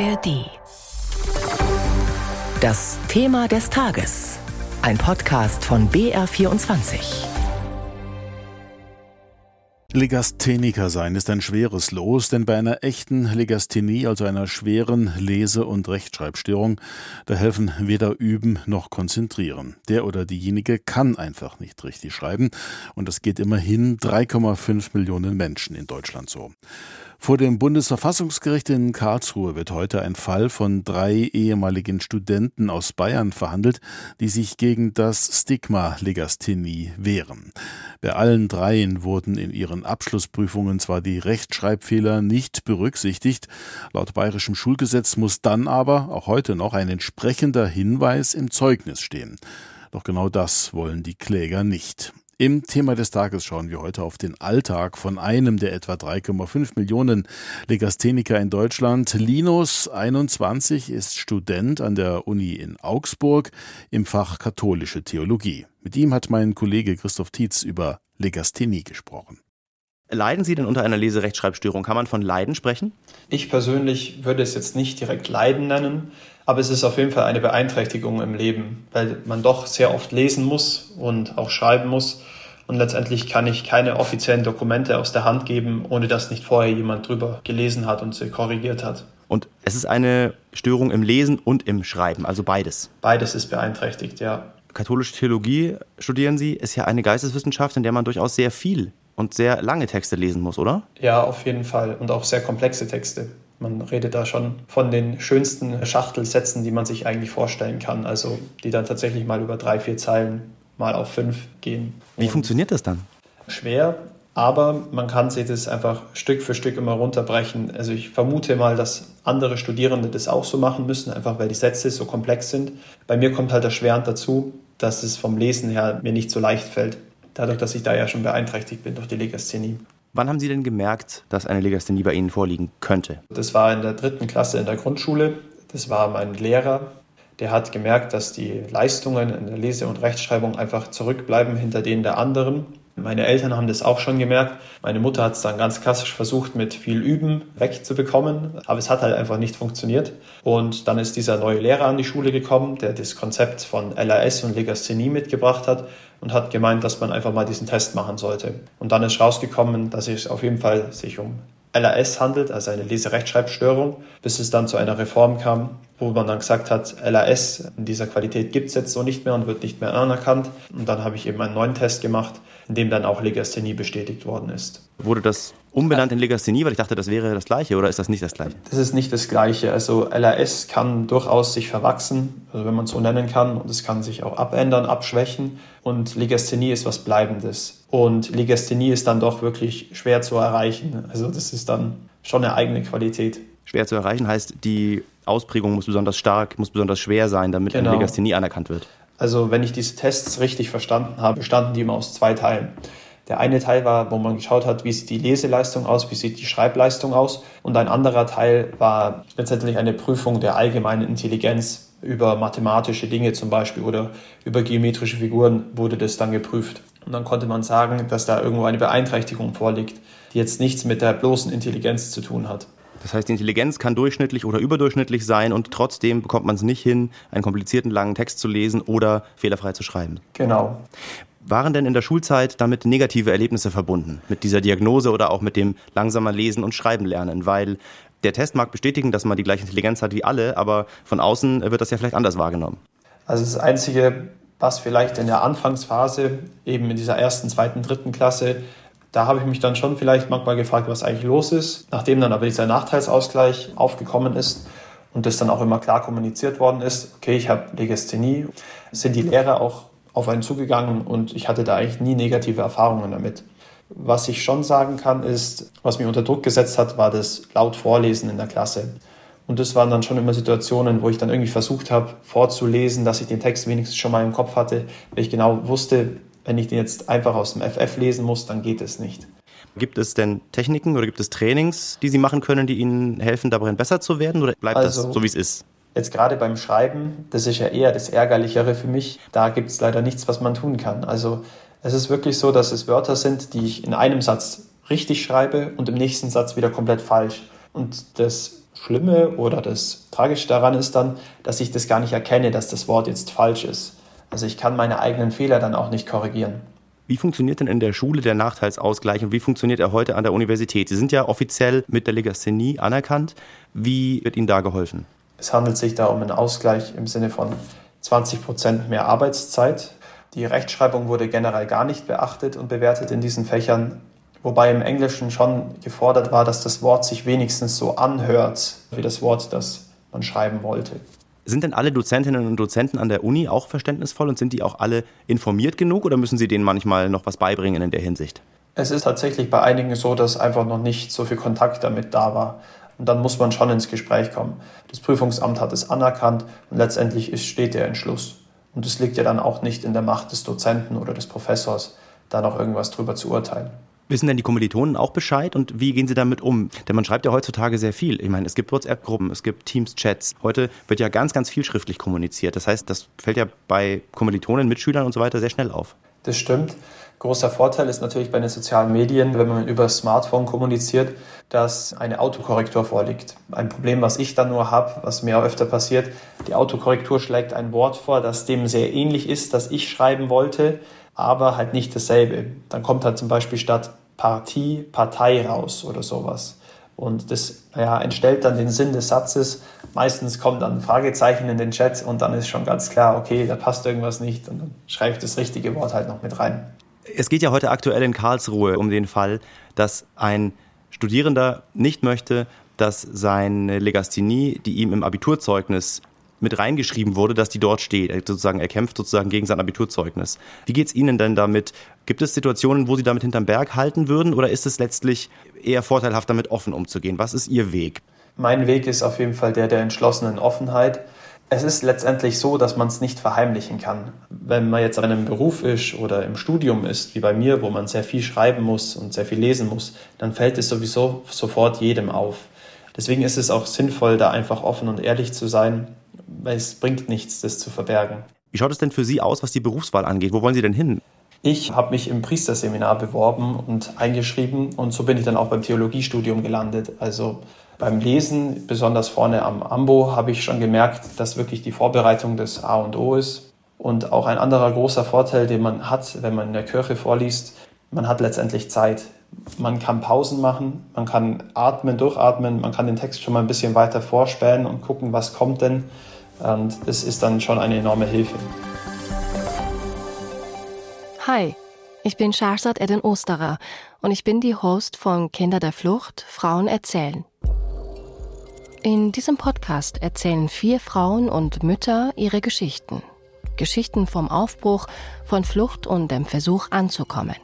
ARD. Das Thema des Tages. Ein Podcast von BR24. Legastheniker sein ist ein schweres Los, denn bei einer echten Legasthenie, also einer schweren Lese- und Rechtschreibstörung, da helfen weder Üben noch Konzentrieren. Der oder diejenige kann einfach nicht richtig schreiben und das geht immerhin 3,5 Millionen Menschen in Deutschland so. Vor dem Bundesverfassungsgericht in Karlsruhe wird heute ein Fall von drei ehemaligen Studenten aus Bayern verhandelt, die sich gegen das Stigma Legasthenie wehren. Bei allen dreien wurden in ihren Abschlussprüfungen zwar die Rechtschreibfehler nicht berücksichtigt, laut bayerischem Schulgesetz muss dann aber auch heute noch ein entsprechender Hinweis im Zeugnis stehen. Doch genau das wollen die Kläger nicht. Im Thema des Tages schauen wir heute auf den Alltag von einem der etwa 3,5 Millionen Legastheniker in Deutschland. Linus, 21, ist Student an der Uni in Augsburg im Fach katholische Theologie. Mit ihm hat mein Kollege Christoph Tietz über Legasthenie gesprochen. Leiden Sie denn unter einer Leserechtschreibstörung? Kann man von Leiden sprechen? Ich persönlich würde es jetzt nicht direkt Leiden nennen. Aber es ist auf jeden Fall eine Beeinträchtigung im Leben, weil man doch sehr oft lesen muss und auch schreiben muss. Und letztendlich kann ich keine offiziellen Dokumente aus der Hand geben, ohne dass nicht vorher jemand drüber gelesen hat und sie korrigiert hat. Und es ist eine Störung im Lesen und im Schreiben, also beides. Beides ist beeinträchtigt, ja. Katholische Theologie studieren Sie, ist ja eine Geisteswissenschaft, in der man durchaus sehr viel und sehr lange Texte lesen muss, oder? Ja, auf jeden Fall. Und auch sehr komplexe Texte. Man redet da schon von den schönsten Schachtelsätzen, die man sich eigentlich vorstellen kann. Also die dann tatsächlich mal über drei, vier Zeilen mal auf fünf gehen. Wie funktioniert das dann? Schwer, aber man kann sich das einfach Stück für Stück immer runterbrechen. Also ich vermute mal, dass andere Studierende das auch so machen müssen, einfach weil die Sätze so komplex sind. Bei mir kommt halt erschwerend dazu, dass es vom Lesen her mir nicht so leicht fällt. Dadurch, dass ich da ja schon beeinträchtigt bin durch die Legasthenie. Wann haben Sie denn gemerkt, dass eine Legasthenie bei Ihnen vorliegen könnte? Das war in der dritten Klasse in der Grundschule. Das war mein Lehrer. Der hat gemerkt, dass die Leistungen in der Lese- und Rechtschreibung einfach zurückbleiben hinter denen der anderen. Meine Eltern haben das auch schon gemerkt. Meine Mutter hat es dann ganz klassisch versucht, mit viel Üben wegzubekommen, aber es hat halt einfach nicht funktioniert. Und dann ist dieser neue Lehrer an die Schule gekommen, der das Konzept von LAS und Legasthenie mitgebracht hat und hat gemeint, dass man einfach mal diesen Test machen sollte. Und dann ist rausgekommen, dass es auf jeden Fall sich um LAS handelt, also eine Leserechtschreibstörung, bis es dann zu einer Reform kam, wo man dann gesagt hat, LAS in dieser Qualität gibt es jetzt so nicht mehr und wird nicht mehr anerkannt. Und dann habe ich eben einen neuen Test gemacht, in dem dann auch Legasthenie bestätigt worden ist. Wurde das umbenannt in Legasthenie, weil ich dachte, das wäre das Gleiche oder ist das nicht das Gleiche? Das ist nicht das Gleiche. Also LAS kann durchaus sich verwachsen, also wenn man es so nennen kann, und es kann sich auch abändern, abschwächen. Und Legasthenie ist was Bleibendes. Und Legasthenie ist dann doch wirklich schwer zu erreichen. Also das ist dann schon eine eigene Qualität. Schwer zu erreichen heißt, die Ausprägung muss besonders stark, muss besonders schwer sein, damit genau. eine Legasthenie anerkannt wird. Also wenn ich diese Tests richtig verstanden habe, bestanden die immer aus zwei Teilen. Der eine Teil war, wo man geschaut hat, wie sieht die Leseleistung aus, wie sieht die Schreibleistung aus. Und ein anderer Teil war letztendlich eine Prüfung der allgemeinen Intelligenz über mathematische Dinge zum Beispiel oder über geometrische Figuren wurde das dann geprüft. Und dann konnte man sagen, dass da irgendwo eine Beeinträchtigung vorliegt, die jetzt nichts mit der bloßen Intelligenz zu tun hat. Das heißt, die Intelligenz kann durchschnittlich oder überdurchschnittlich sein und trotzdem bekommt man es nicht hin, einen komplizierten langen Text zu lesen oder fehlerfrei zu schreiben. Genau. Waren denn in der Schulzeit damit negative Erlebnisse verbunden? Mit dieser Diagnose oder auch mit dem langsamer Lesen und Schreiben lernen? Weil der Test mag bestätigen, dass man die gleiche Intelligenz hat wie alle, aber von außen wird das ja vielleicht anders wahrgenommen. Also das Einzige, was vielleicht in der Anfangsphase, eben in dieser ersten, zweiten, dritten Klasse, da habe ich mich dann schon vielleicht manchmal gefragt, was eigentlich los ist. Nachdem dann aber dieser Nachteilsausgleich aufgekommen ist und das dann auch immer klar kommuniziert worden ist, okay, ich habe Legasthenie, sind die Lehrer auch auf einen zugegangen und ich hatte da eigentlich nie negative Erfahrungen damit. Was ich schon sagen kann, ist, was mich unter Druck gesetzt hat, war das laut Vorlesen in der Klasse. Und das waren dann schon immer Situationen, wo ich dann irgendwie versucht habe, vorzulesen, dass ich den Text wenigstens schon mal im Kopf hatte, weil ich genau wusste, wenn ich den jetzt einfach aus dem FF lesen muss, dann geht es nicht. Gibt es denn Techniken oder gibt es Trainings, die Sie machen können, die Ihnen helfen, darin besser zu werden oder bleibt also, das so, wie es ist? Jetzt gerade beim Schreiben, das ist ja eher das Ärgerlichere für mich, da gibt es leider nichts, was man tun kann. Also es ist wirklich so, dass es Wörter sind, die ich in einem Satz richtig schreibe und im nächsten Satz wieder komplett falsch. Und das Schlimme oder das Tragische daran ist dann, dass ich das gar nicht erkenne, dass das Wort jetzt falsch ist. Also ich kann meine eigenen Fehler dann auch nicht korrigieren. Wie funktioniert denn in der Schule der Nachteilsausgleich und wie funktioniert er heute an der Universität? Sie sind ja offiziell mit der Legasthenie anerkannt. Wie wird Ihnen da geholfen? Es handelt sich da um einen Ausgleich im Sinne von 20 Prozent mehr Arbeitszeit. Die Rechtschreibung wurde generell gar nicht beachtet und bewertet in diesen Fächern, wobei im Englischen schon gefordert war, dass das Wort sich wenigstens so anhört wie das Wort, das man schreiben wollte. Sind denn alle Dozentinnen und Dozenten an der Uni auch verständnisvoll und sind die auch alle informiert genug oder müssen Sie denen manchmal noch was beibringen in der Hinsicht? Es ist tatsächlich bei einigen so, dass einfach noch nicht so viel Kontakt damit da war. Und dann muss man schon ins Gespräch kommen. Das Prüfungsamt hat es anerkannt und letztendlich steht der Entschluss. Und es liegt ja dann auch nicht in der Macht des Dozenten oder des Professors, da noch irgendwas drüber zu urteilen. Wissen denn die Kommilitonen auch Bescheid und wie gehen sie damit um? Denn man schreibt ja heutzutage sehr viel. Ich meine, es gibt WhatsApp-Gruppen, es gibt Teams-Chats. Heute wird ja ganz, ganz viel schriftlich kommuniziert. Das heißt, das fällt ja bei Kommilitonen, Mitschülern und so weiter sehr schnell auf. Das stimmt. Großer Vorteil ist natürlich bei den sozialen Medien, wenn man über Smartphone kommuniziert, dass eine Autokorrektur vorliegt. Ein Problem, was ich dann nur habe, was mir auch öfter passiert, die Autokorrektur schlägt ein Wort vor, das dem sehr ähnlich ist, das ich schreiben wollte aber halt nicht dasselbe. Dann kommt halt zum Beispiel statt Partie Partei raus oder sowas. Und das ja, entstellt dann den Sinn des Satzes. Meistens kommt dann ein Fragezeichen in den Chat und dann ist schon ganz klar, okay, da passt irgendwas nicht und dann schreibe ich das richtige Wort halt noch mit rein. Es geht ja heute aktuell in Karlsruhe um den Fall, dass ein Studierender nicht möchte, dass seine Legasthenie, die ihm im Abiturzeugnis mit reingeschrieben wurde, dass die dort steht. Er, sozusagen, er kämpft sozusagen gegen sein Abiturzeugnis. Wie geht es Ihnen denn damit? Gibt es Situationen, wo Sie damit hinterm Berg halten würden oder ist es letztlich eher vorteilhaft, damit offen umzugehen? Was ist Ihr Weg? Mein Weg ist auf jeden Fall der der entschlossenen Offenheit. Es ist letztendlich so, dass man es nicht verheimlichen kann. Wenn man jetzt an einem Beruf ist oder im Studium ist, wie bei mir, wo man sehr viel schreiben muss und sehr viel lesen muss, dann fällt es sowieso sofort jedem auf. Deswegen ist es auch sinnvoll, da einfach offen und ehrlich zu sein weil es bringt nichts, das zu verbergen. Wie schaut es denn für Sie aus, was die Berufswahl angeht? Wo wollen Sie denn hin? Ich habe mich im Priesterseminar beworben und eingeschrieben und so bin ich dann auch beim Theologiestudium gelandet. Also beim Lesen, besonders vorne am Ambo, habe ich schon gemerkt, dass wirklich die Vorbereitung das A und O ist. Und auch ein anderer großer Vorteil, den man hat, wenn man in der Kirche vorliest, man hat letztendlich Zeit. Man kann Pausen machen, man kann atmen, durchatmen, man kann den Text schon mal ein bisschen weiter vorspähen und gucken, was kommt denn. Und es ist dann schon eine enorme Hilfe. Hi, ich bin Shahzad Eden Osterer und ich bin die Host von Kinder der Flucht, Frauen erzählen. In diesem Podcast erzählen vier Frauen und Mütter ihre Geschichten. Geschichten vom Aufbruch, von Flucht und dem Versuch anzukommen.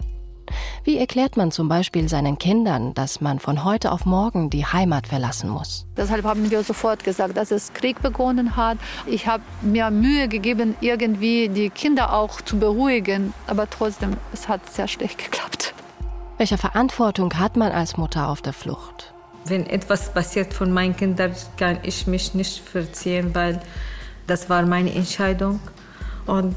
Wie erklärt man zum Beispiel seinen Kindern, dass man von heute auf morgen die Heimat verlassen muss? Deshalb haben wir sofort gesagt, dass es Krieg begonnen hat. Ich habe mir Mühe gegeben, irgendwie die Kinder auch zu beruhigen, aber trotzdem, es hat sehr schlecht geklappt. Welche Verantwortung hat man als Mutter auf der Flucht? Wenn etwas passiert von meinen Kindern, kann ich mich nicht verziehen, weil das war meine Entscheidung. Und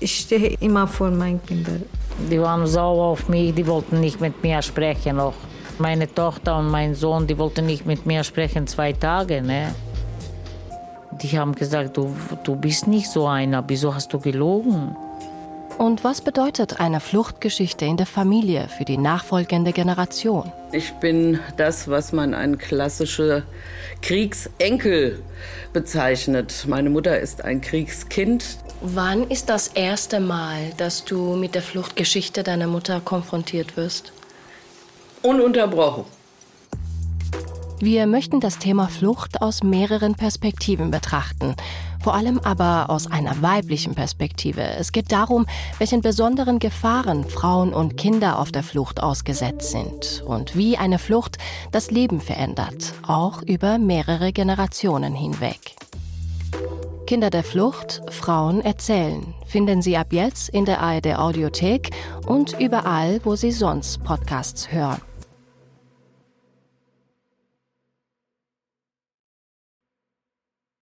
ich stehe immer vor meinen Kindern. Die waren sauer auf mich, die wollten nicht mit mir sprechen noch. Meine Tochter und mein Sohn, die wollten nicht mit mir sprechen zwei Tage. Ne? Die haben gesagt, du, du bist nicht so einer, wieso hast du gelogen? Und was bedeutet eine Fluchtgeschichte in der Familie für die nachfolgende Generation? Ich bin das, was man ein klassischer Kriegsenkel bezeichnet. Meine Mutter ist ein Kriegskind. Wann ist das erste Mal, dass du mit der Fluchtgeschichte deiner Mutter konfrontiert wirst? Ununterbrochen. Wir möchten das Thema Flucht aus mehreren Perspektiven betrachten, vor allem aber aus einer weiblichen Perspektive. Es geht darum, welchen besonderen Gefahren Frauen und Kinder auf der Flucht ausgesetzt sind und wie eine Flucht das Leben verändert, auch über mehrere Generationen hinweg. Kinder der Flucht, Frauen erzählen. Finden Sie ab jetzt in der ARD Audiothek und überall, wo Sie sonst Podcasts hören.